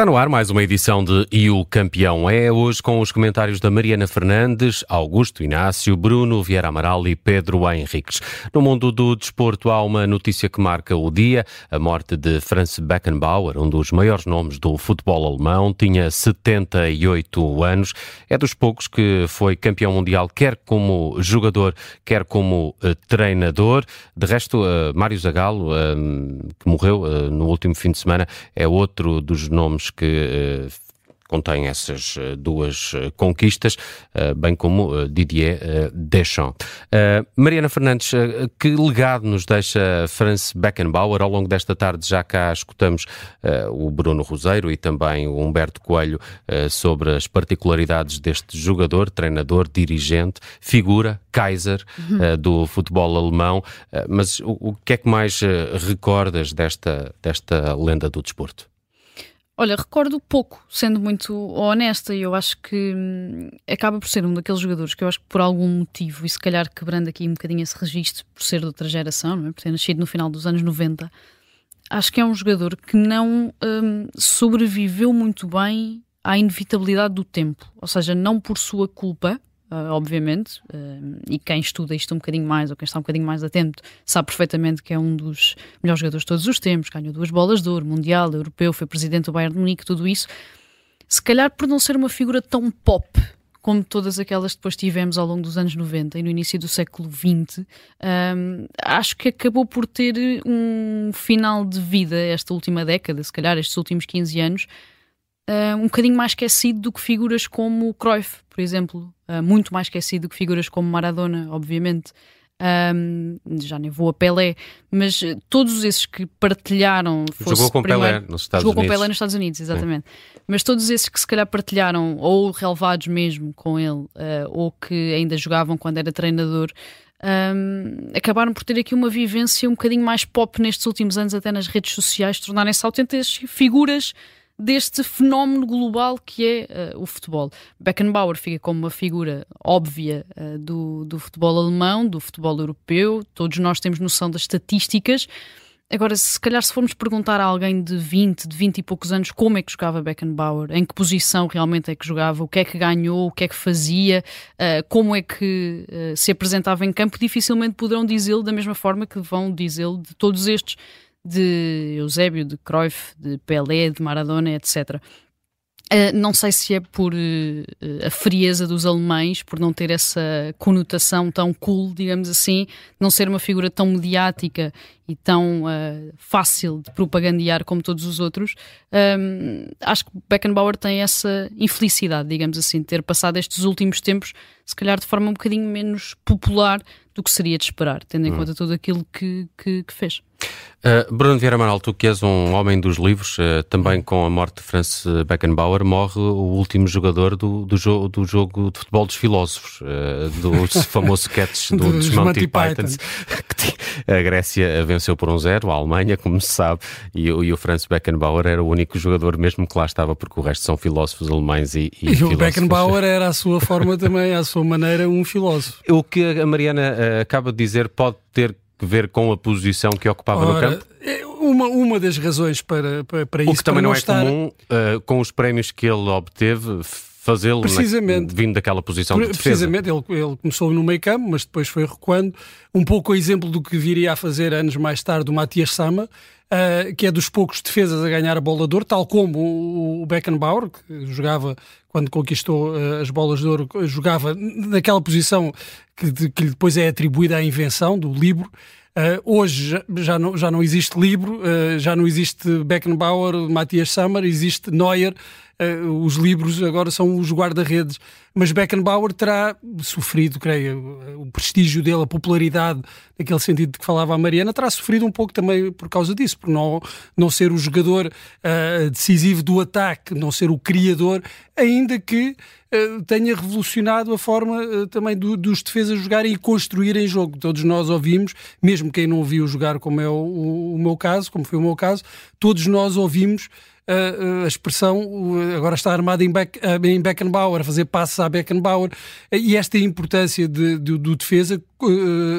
Está no ar mais uma edição de E o Campeão é, hoje com os comentários da Mariana Fernandes, Augusto Inácio, Bruno Vieira Amaral e Pedro Henriques. No mundo do desporto há uma notícia que marca o dia, a morte de Franz Beckenbauer, um dos maiores nomes do futebol alemão, tinha 78 anos, é dos poucos que foi campeão mundial, quer como jogador, quer como uh, treinador. De resto, uh, Mário Zagallo, uh, que morreu no último fim de semana, é outro dos nomes que eh, contém essas eh, duas eh, conquistas, bem como Didier Deschamps. Mariana Fernandes, que legado nos deixa Franz Beckenbauer? Ao longo desta tarde já cá escutamos o Bruno Roseiro e também o Humberto Coelho sobre as particularidades deste jogador, treinador, dirigente, figura, Kaiser uhum. do futebol alemão. Mas o, o que é que mais recordas desta, desta lenda do desporto? Olha, recordo pouco, sendo muito honesta, e eu acho que hum, acaba por ser um daqueles jogadores que eu acho que por algum motivo, e se calhar quebrando aqui um bocadinho esse registro por ser de outra geração, não é? por ter nascido no final dos anos 90, acho que é um jogador que não hum, sobreviveu muito bem à inevitabilidade do tempo, ou seja, não por sua culpa, uh, obviamente, uh, e quem estuda isto um bocadinho mais, ou quem está um bocadinho mais atento, sabe perfeitamente que é um dos melhores jogadores de todos os tempos, ganhou duas bolas de ouro, mundial, europeu, foi presidente do Bayern de Munique, tudo isso. Se calhar por não ser uma figura tão pop como todas aquelas que depois tivemos ao longo dos anos 90 e no início do século XX, um, acho que acabou por ter um final de vida esta última década, se calhar estes últimos 15 anos, uh, um bocadinho mais esquecido do que figuras como Cruyff, por exemplo, uh, muito mais esquecido do que figuras como Maradona, obviamente. Um, já nem vou a Pelé, mas todos esses que partilharam. Jogou com primeiro, Pelé nos Estados jogou Unidos. com Pelé nos Estados Unidos, exatamente. Mas todos esses que se calhar partilharam, ou relevados mesmo com ele, uh, ou que ainda jogavam quando era treinador, um, acabaram por ter aqui uma vivência um bocadinho mais pop nestes últimos anos, até nas redes sociais, tornarem-se autênticas figuras deste fenómeno global que é uh, o futebol. Beckenbauer fica como uma figura óbvia uh, do, do futebol alemão, do futebol europeu, todos nós temos noção das estatísticas. Agora, se calhar se formos perguntar a alguém de 20, de 20 e poucos anos como é que jogava Beckenbauer, em que posição realmente é que jogava, o que é que ganhou, o que é que fazia, uh, como é que se apresentava em campo, dificilmente poderão dizê-lo da mesma forma que vão dizê-lo de todos estes de Eusébio, de Cruyff, de Pelé, de Maradona, etc. Uh, não sei se é por uh, a frieza dos alemães, por não ter essa conotação tão cool, digamos assim, não ser uma figura tão mediática e tão uh, fácil de propagandear como todos os outros. Um, acho que Beckenbauer tem essa infelicidade, digamos assim, de ter passado estes últimos tempos, se calhar de forma um bocadinho menos popular do que seria de esperar, tendo em hum. conta tudo aquilo que, que, que fez. Uh, Bruno Vieira Amaral, tu que és um homem dos livros, uh, também com a morte de Franz Beckenbauer, morre o último jogador do, do, jo do jogo de futebol dos filósofos, uh, do famoso sketch do, dos, dos Monty, Monty Pythons. A Grécia venceu por um zero, a Alemanha, como se sabe, e, e, o Franz Beckenbauer era o único jogador mesmo que lá estava, porque o resto são filósofos alemães e, e, e o Beckenbauer era a sua forma também, à sua maneira, um filósofo. O que a Mariana acaba de dizer pode ter que ver com a posição que ocupava Ora, no campo? É uma, uma das razões para, para, para isso. O que também não, não é estar... comum, uh, com os prémios que ele obteve, fazê-lo vindo daquela posição de defesa. Precisamente, ele, ele começou no meio campo, mas depois foi recuando, um pouco o exemplo do que viria a fazer anos mais tarde o Matias Sama, uh, que é dos poucos defesas a ganhar a bola de ouro, tal como o Beckenbauer, que jogava, quando conquistou uh, as bolas de ouro, jogava naquela posição que, de, que depois é atribuída à invenção do livro. Uh, hoje já, já, não, já não existe livro, uh, já não existe Beckenbauer, Matias Sammer, existe Neuer, uh, os livros agora são os guarda-redes. Mas Beckenbauer terá sofrido, creio, o prestígio dele, a popularidade, naquele sentido de que falava a Mariana, terá sofrido um pouco também por causa disso, por não, não ser o jogador uh, decisivo do ataque, não ser o criador, ainda que uh, tenha revolucionado a forma também do, dos defesas jogarem e construírem jogo. Todos nós ouvimos, mesmo quem não ouviu jogar, como é o, o, o meu caso, como foi o meu caso, todos nós ouvimos a, expressão agora está armada em, Beck, em Beckenbauer, a fazer passos à Beckenbauer, e esta importância de, de, do defesa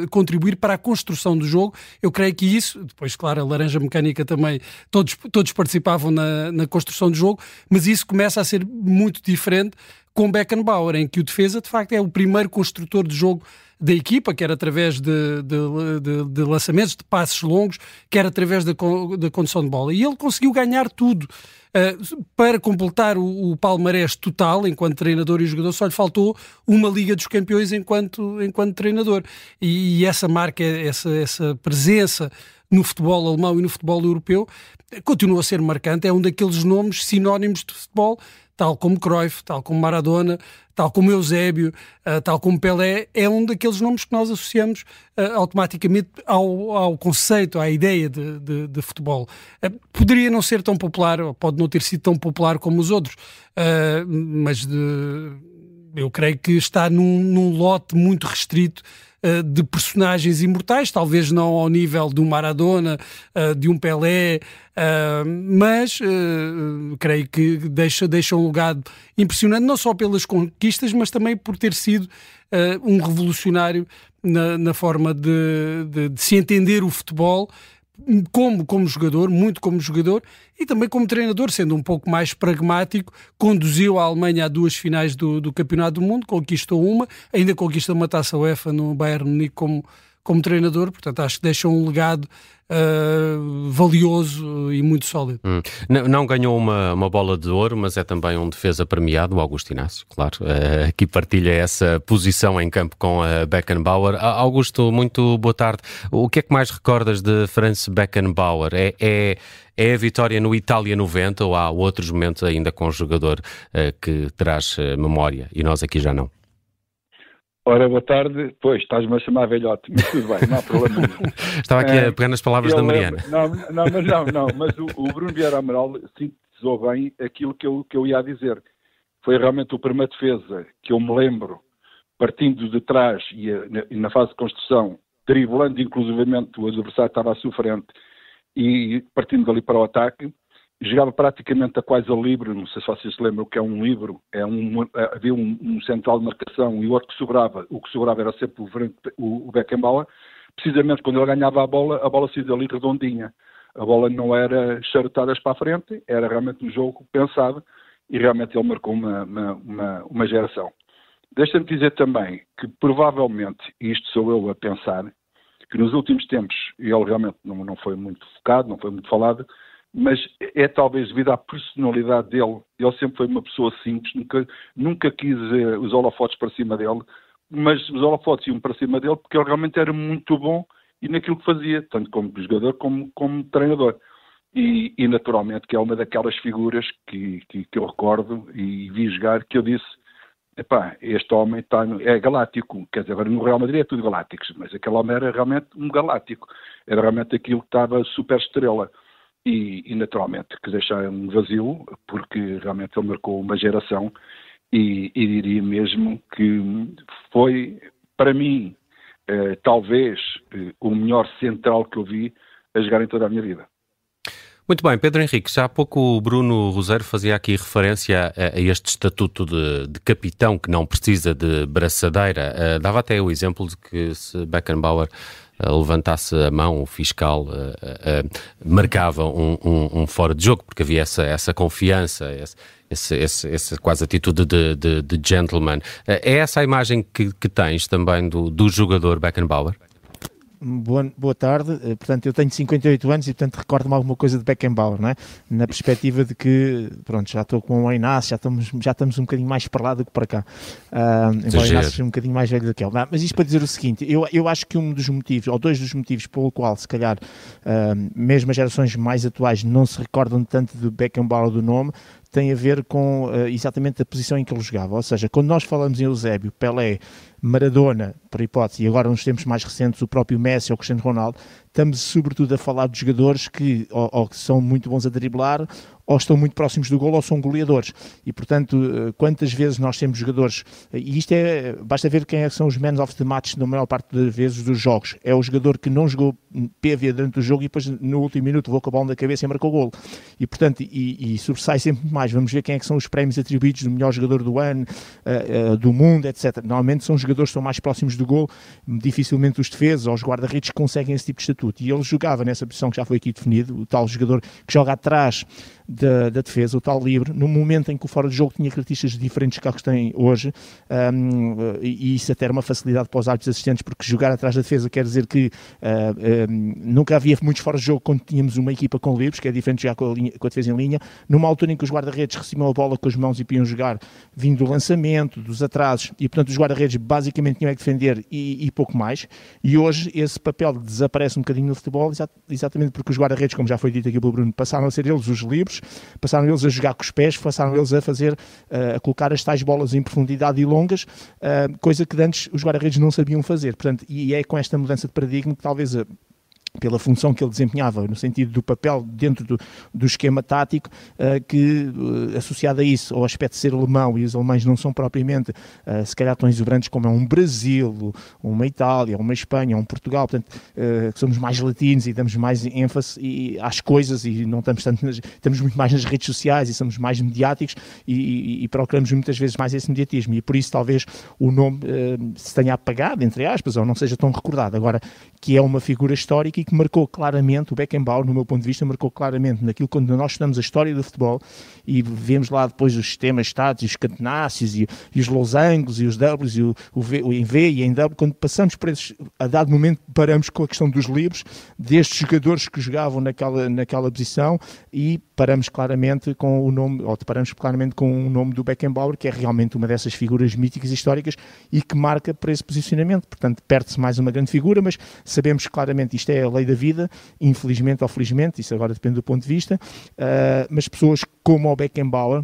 contribuir para a construção do jogo. Eu creio que isso, depois, claro, a laranja mecânica também, todos, todos participavam na, na construção do jogo, mas isso começa a ser muito diferente com Beckenbauer, em que o defesa, de facto, é o primeiro construtor de jogo da equipa, quer através de, de, de, de, lançamentos, de passes longos, quer através da, da condução de bola. E ele conseguiu ganhar tudo. Uh, para completar o, o palmarés total, enquanto treinador e jogador, só lhe faltou uma Liga dos Campeões enquanto, enquanto treinador. E, e essa marca, essa, essa presença no futebol alemão e no futebol europeu continua a ser marcante. É um daqueles nomes sinónimos de futebol tal como Cruyff, tal como Maradona, tal como Eusébio, uh, tal como Pelé, é um daqueles nomes que nós associamos uh, automaticamente ao, ao, conceito, à ideia de, de, de futebol. Uh, poderia não ser tão popular, ou pode não ter sido tão popular como os outros, mas de, eu creio que está num, num lote muito restrito eh, de personagens imortais, talvez não ao nível de um Maradona, eh, de um Pelé, eh, mas creio que deixa, deixa um legado impressionante, não só pelas conquistas, mas também por ter sido um revolucionário na, na forma de, de, de se entender o futebol como como jogador, muito como jogador e também como treinador, sendo um pouco mais pragmático, conduziu a Alemanha a duas finais do, do Campeonato do Mundo, conquistou uma, ainda conquistou uma taça UEFA no Bayern Munique como, como treinador, portanto acho que deixa um legado uh, valioso e muito sólido. Hum. Não, não, ganhou uma, uma bola de ouro, mas é também um defesa premiado, o Augusto Inácio, claro. Uh, aqui partilha essa posição em campo com a Beckenbauer. Augusto, muito boa tarde. O que é que mais recordas de Franz Beckenbauer? É, é, é a vitória no Itália 90 ou há outros momentos ainda com o jogador uh, que traz memória e nós aqui já não? Ora, boa tarde. Pois, estás-me a chamar velhote, mas tudo bem, não há problema nenhum. Estava aqui a é, pegar nas palavras da Mariana. não, não, mas não, não, mas o, o Bruno Vieira Amaral sintetizou bem aquilo que eu, que eu ia dizer. Foi realmente o primeiro defesa que eu me lembro, partindo de trás e, e na fase de construção, driblando inclusivamente o adversário que estava à sua frente e partindo dali para o ataque, jogava praticamente a quase a livre, não sei se vocês se lembram o que é um livro, é um, é, havia um, um, central de marcação e o outro que sobrava, o que sobrava era sempre o, o Beckenbauer, precisamente quando ele ganhava a bola, a bola saía dali redondinha. A bola não era charutada para a frente, era realmente um jogo pensado e realmente ele marcou uma, uma, uma, uma geração. Deixa-me dizer também que provavelmente, e isto sou eu a pensar, que nos últimos tempos ele realmente não, não foi muito focado, não foi muito falado, mas é talvez devido à personalidade dele. Ele sempre foi uma pessoa simples, nunca, nunca quis uh, os holofotes para cima dele, mas os holofotes iam para cima dele porque ele realmente era muito bom e naquilo que fazia, tanto como jogador como como treinador. E, e naturalmente que é uma daquelas figuras que, que, que, eu recordo e vi jogar que eu disse epá, este homem está é galáctico, quer dizer, agora no Real Madrid é tudo galácticos, mas aquele homem era realmente um galáctico, era realmente aquilo que estava super estrela e, e naturalmente que deixar um vazio, porque realmente ele marcou uma geração e, e diria mesmo que foi, para mim, eh, talvez eh, o melhor central que eu vi a jogar em toda a minha vida. Muito bem, Pedro Henrique, já há pouco o Bruno Roseiro fazia aqui referência a, a este estatuto de, de, capitão que não precisa de braçadeira. Uh, dava até o exemplo de que se Beckenbauer levantasse a mão, o fiscal uh, uh, marcava um, um, um, fora de jogo, porque havia essa, essa confiança, esse, esse, esse, essa quase atitude de, de, de gentleman. é essa a imagem que, que tens também do, do jogador Beckenbauer? Boa, boa tarde. Eh, portanto, eu tenho 58 anos e, portanto, recordo-me alguma coisa de Beckenbauer, não é? Na perspectiva de que, pronto, já estou com o Inácio, já estamos, já estamos um bocadinho mais para lá do que para cá. Uh, embora o Inácio seja um bocadinho mais velho do que ele. Mas isto para dizer o seguinte, eu, eu acho que um dos motivos, ou dois dos motivos pelo qual, se calhar, uh, mesmo as gerações mais atuais não se recordam tanto do Beckenbauer do nome, tem a ver com uh, exatamente a posição em que ele jogava. Ou seja, quando nós falamos em Eusébio, Pelé, Maradona, por hipótese, e agora nos tempos mais recentes o próprio Messi ou Cristiano Ronaldo, estamos sobretudo a falar de jogadores que ou, ou que são muito bons a driblar ou estão muito próximos do gol ou são goleadores. E, portanto, eh, quantas vezes nós temos jogadores, eh, e isto é, basta ver quem é são os men of the match na maior parte das vezes dos jogos. É o jogador que não jogou PV durante o jogo e depois no último minuto levou com a bola na cabeça e marcou o gol. E, portanto, e, e sobressai sempre mais. Vamos ver quem é que são os prémios atribuídos do melhor jogador do ano, uh, uh, do mundo, etc. Normalmente são jogadores jogadores estão mais próximos do gol, dificilmente os defesas ou os guarda-redes conseguem esse tipo de estatuto. E ele jogava nessa posição que já foi aqui definido, o tal jogador que joga atrás da, da, defesa, o tal livre, no momento em que o fora de jogo tinha características diferentes que que têm hoje, um, e, isso até era uma facilidade para os árbitros assistentes, porque jogar atrás da defesa quer dizer que uh, um, nunca havia muitos fora de jogo quando tínhamos uma equipa com livres, que é diferente jogar com a, linha, com a defesa em linha, numa altura em que os guarda-redes recebiam a bola com as mãos e podiam jogar vindo do lançamento, dos atrasos, e portanto os guarda-redes basicamente tinham que defender e, e, pouco mais, e hoje esse papel desaparece um bocadinho no futebol, exatamente porque os guarda-redes, como já foi dito aqui pelo Bruno, passaram a ser eles os livres, passaram eles a jogar com os pés, passaram eles a fazer, uh, a colocar as tais bolas em profundidade e longas, uh, coisa que antes os guarda-redes não sabiam fazer. Portanto, e é com esta mudança de paradigma que talvez a pela função que ele desempenhava, no sentido do papel dentro do, do esquema tático, uh, que uh, associado a isso, ao aspecto de ser alemão, e os alemães não são propriamente, uh, se calhar, tão exuberantes como é um Brasil, uma Itália, uma Espanha, um Portugal, portanto, somos mais latinos e damos mais ênfase e, às coisas e não estamos tanto, nas, estamos muito mais nas redes sociais e somos mais mediáticos e, e, e, procuramos muitas vezes mais esse mediatismo e por isso talvez o nome se tenha apagado, entre aspas, ou não seja tão recordado. Agora, que é uma figura histórica e que marcou claramente, o Beckenbauer, no meu ponto de vista, marcou claramente naquilo quando nós estudamos a história do futebol e vemos lá depois os sistemas estados e os catenáceos e, e, os losangos e os Ws e o, o, v, o em V e em W, quando passamos por esses, a dado momento paramos com a questão dos livros, destes jogadores que jogavam naquela, naquela posição e paramos claramente com o nome, ou deparamos claramente com o nome do Beckenbauer, que é realmente uma dessas figuras míticas históricas e que marca para esse posicionamento. Portanto, perde-se mais uma grande figura, mas sabemos claramente isto é lei da vida, infelizmente ou felizmente, isso agora depende do ponto de vista, uh, mas pessoas como o Beckenbauer,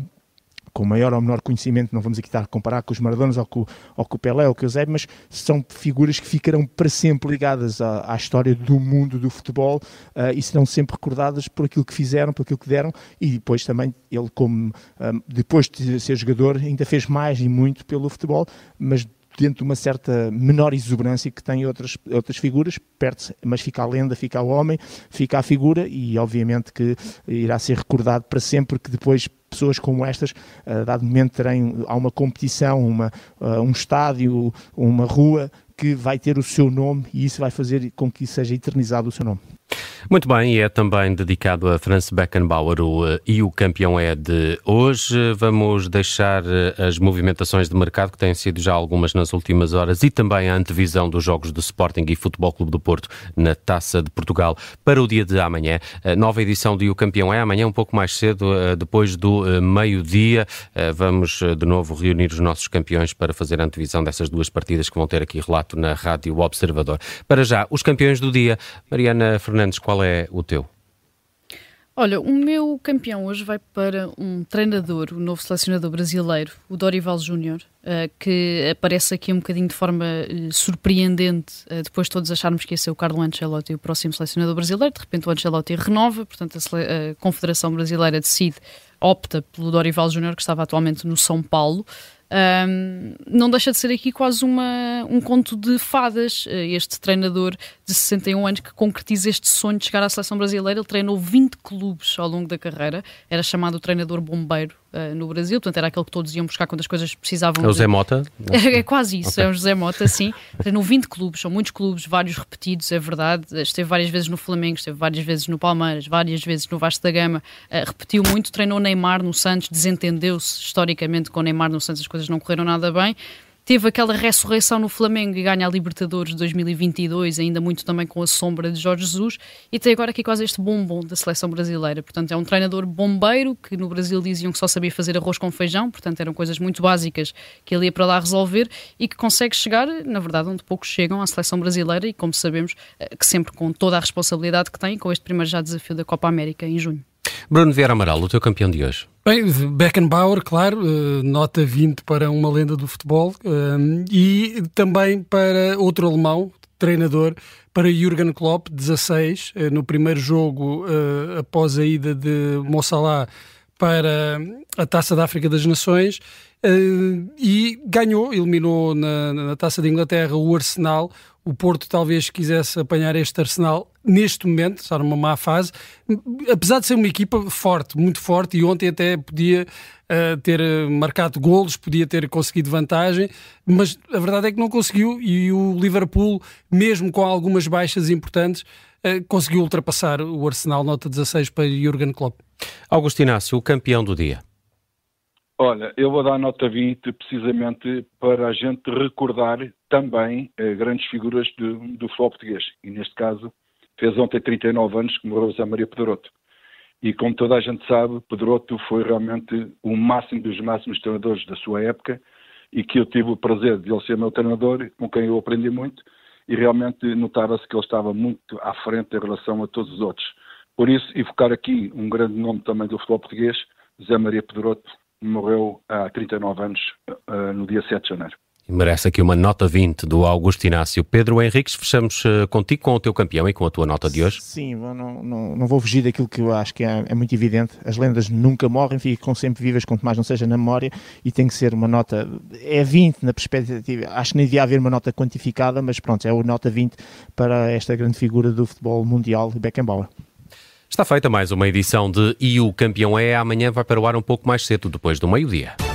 com maior ou menor conhecimento, não vamos aqui estar a comparar com os Maradonas ou com, ou com o Pelé ou com o Eusébio, mas são figuras que ficarão para sempre ligadas à, à história do mundo do futebol uh, e serão sempre recordadas por aquilo que fizeram, por aquilo que deram e depois também ele como, um, ah, depois de ser jogador, ainda fez mais e muito pelo futebol, mas dentro de uma certa menor exuberância que tem outras, outras figuras, perde-se, mas fica a lenda, fica o homem, fica a figura e obviamente que irá ser recordado para sempre, porque depois pessoas como estas, a dado momento terem, há uma competição, uma, um estádio, uma rua que vai ter o seu nome e isso vai fazer com que seja eternizado o seu nome. Muito bem, e é também dedicado a Franz Beckenbauer o, eh, e o campeão é de hoje. Vamos deixar eh, as movimentações de mercado, que têm sido já algumas nas últimas horas, e também a antevisão dos jogos do Sporting e Futebol Clube do Porto na Taça de Portugal para o dia de amanhã. Nova edição de O Campeão é amanhã, um pouco mais cedo, eh, depois do meio-dia. Vamos de novo reunir os nossos campeões para fazer a antevisão dessas duas partidas que vão ter aqui relato na Rádio Observador. Para já, os campeões do dia. Mariana Fernandes, qual é o teu? Olha, o meu campeão hoje vai para um treinador, o novo selecionador brasileiro, o Dorival Júnior, uh, que aparece aqui um bocadinho de forma uh, surpreendente, uh, depois de todos acharmos que ia ser o Carlo Ancelotti o próximo selecionador brasileiro, de repente o Ancelotti renova, portanto a Confederação Brasileira decide, opta pelo Dorival Júnior, que estava atualmente no São Paulo, um, não deixa de ser aqui quase uma, um conto de fadas. Eh, este treinador de 61 anos que concretiza este sonho de chegar à seleção brasileira. Ele treinou 20 clubes ao longo da carreira, era chamado treinador bombeiro uh, no Brasil, portanto era aquele que todos iam buscar quando as coisas precisavam. É o Zé Mota? É, é quase isso, okay. é o José Mota, sim. Treinou 20 clubes, são muitos clubes, vários repetidos, é verdade. Esteve várias vezes no Flamengo, esteve várias vezes no Palmeiras, várias vezes no Vasco da Gama, uh, repetiu muito, treinou Neymar no Santos, desentendeu-se historicamente com Neymar no Santos, as coisas não correram nada bem teve aquela ressurreição no Flamengo e ganha a Libertadores de 2022, ainda muito também com a sombra de Jorge Jesus, e tem agora aqui quase este bombom da seleção brasileira. Portanto, é um treinador bombeiro que no Brasil diziam que só sabia fazer arroz com feijão, portanto, eram coisas muito básicas que ele ia para lá resolver e que consegue chegar, na verdade, onde poucos chegam à seleção brasileira e, como sabemos, eh, que sempre com toda a responsabilidade que tem, com este primeiro já desafio da Copa América em junho. Bruno Vieira Amaral, o teu campeão de hoje. Bem, Beckenbauer, claro, uh, nota 20 para uma lenda do futebol uh, e também para outro alemão, treinador, para Jurgen Klopp, 16, uh, no primeiro jogo após a ida de Mossala para a Taça da África das Nações e ganhou, eliminou na, na Taça de Inglaterra o Arsenal, o Porto talvez quisesse apanhar este Arsenal neste momento, está numa má fase, apesar de ser uma equipa forte, muito forte, e ontem até podia uh, ter marcado golos, podia ter conseguido vantagem, mas a verdade é que não conseguiu e o Liverpool, mesmo com algumas baixas importantes, uh, conseguiu ultrapassar o Arsenal, nota 16 para Jurgen Klopp. Augusto Inácio, o campeão do dia. Olha, eu vou dar nota 20 precisamente para a gente recordar também eh, grandes figuras do, do futebol português. E neste caso, fez ontem 39 anos que morreu José Maria Pedroto. E como toda a gente sabe, Pedroto foi realmente o máximo dos máximos treinadores da sua época e que eu tive o prazer de ele ser meu treinador, com quem eu aprendi muito, e realmente notava-se que ele estava muito à frente em relação a todos os outros. Por isso, e focar aqui um grande nome também do futebol português, José Maria Pedroto, morreu há 39 anos, uh, no dia 7 de janeiro. Merece aqui uma nota 20 do Augusto Inácio. Pedro Henriques, fechamos uh, contigo com o teu campeão e com a tua nota de hoje. Sim, não, não, não vou fugir daquilo que eu acho que é, é, muito evidente. As lendas nunca morrem, ficam sempre vivas, quanto mais não seja na memória, e tem que ser uma nota. É 20 na perspectiva. Acho que nem devia haver uma nota quantificada, mas pronto, é uma nota 20 para esta grande figura do futebol mundial, Beckenbauer. Está feita mais uma edição de E o Campeão é. Amanhã vai para o ar um pouco mais cedo, depois do meio-dia.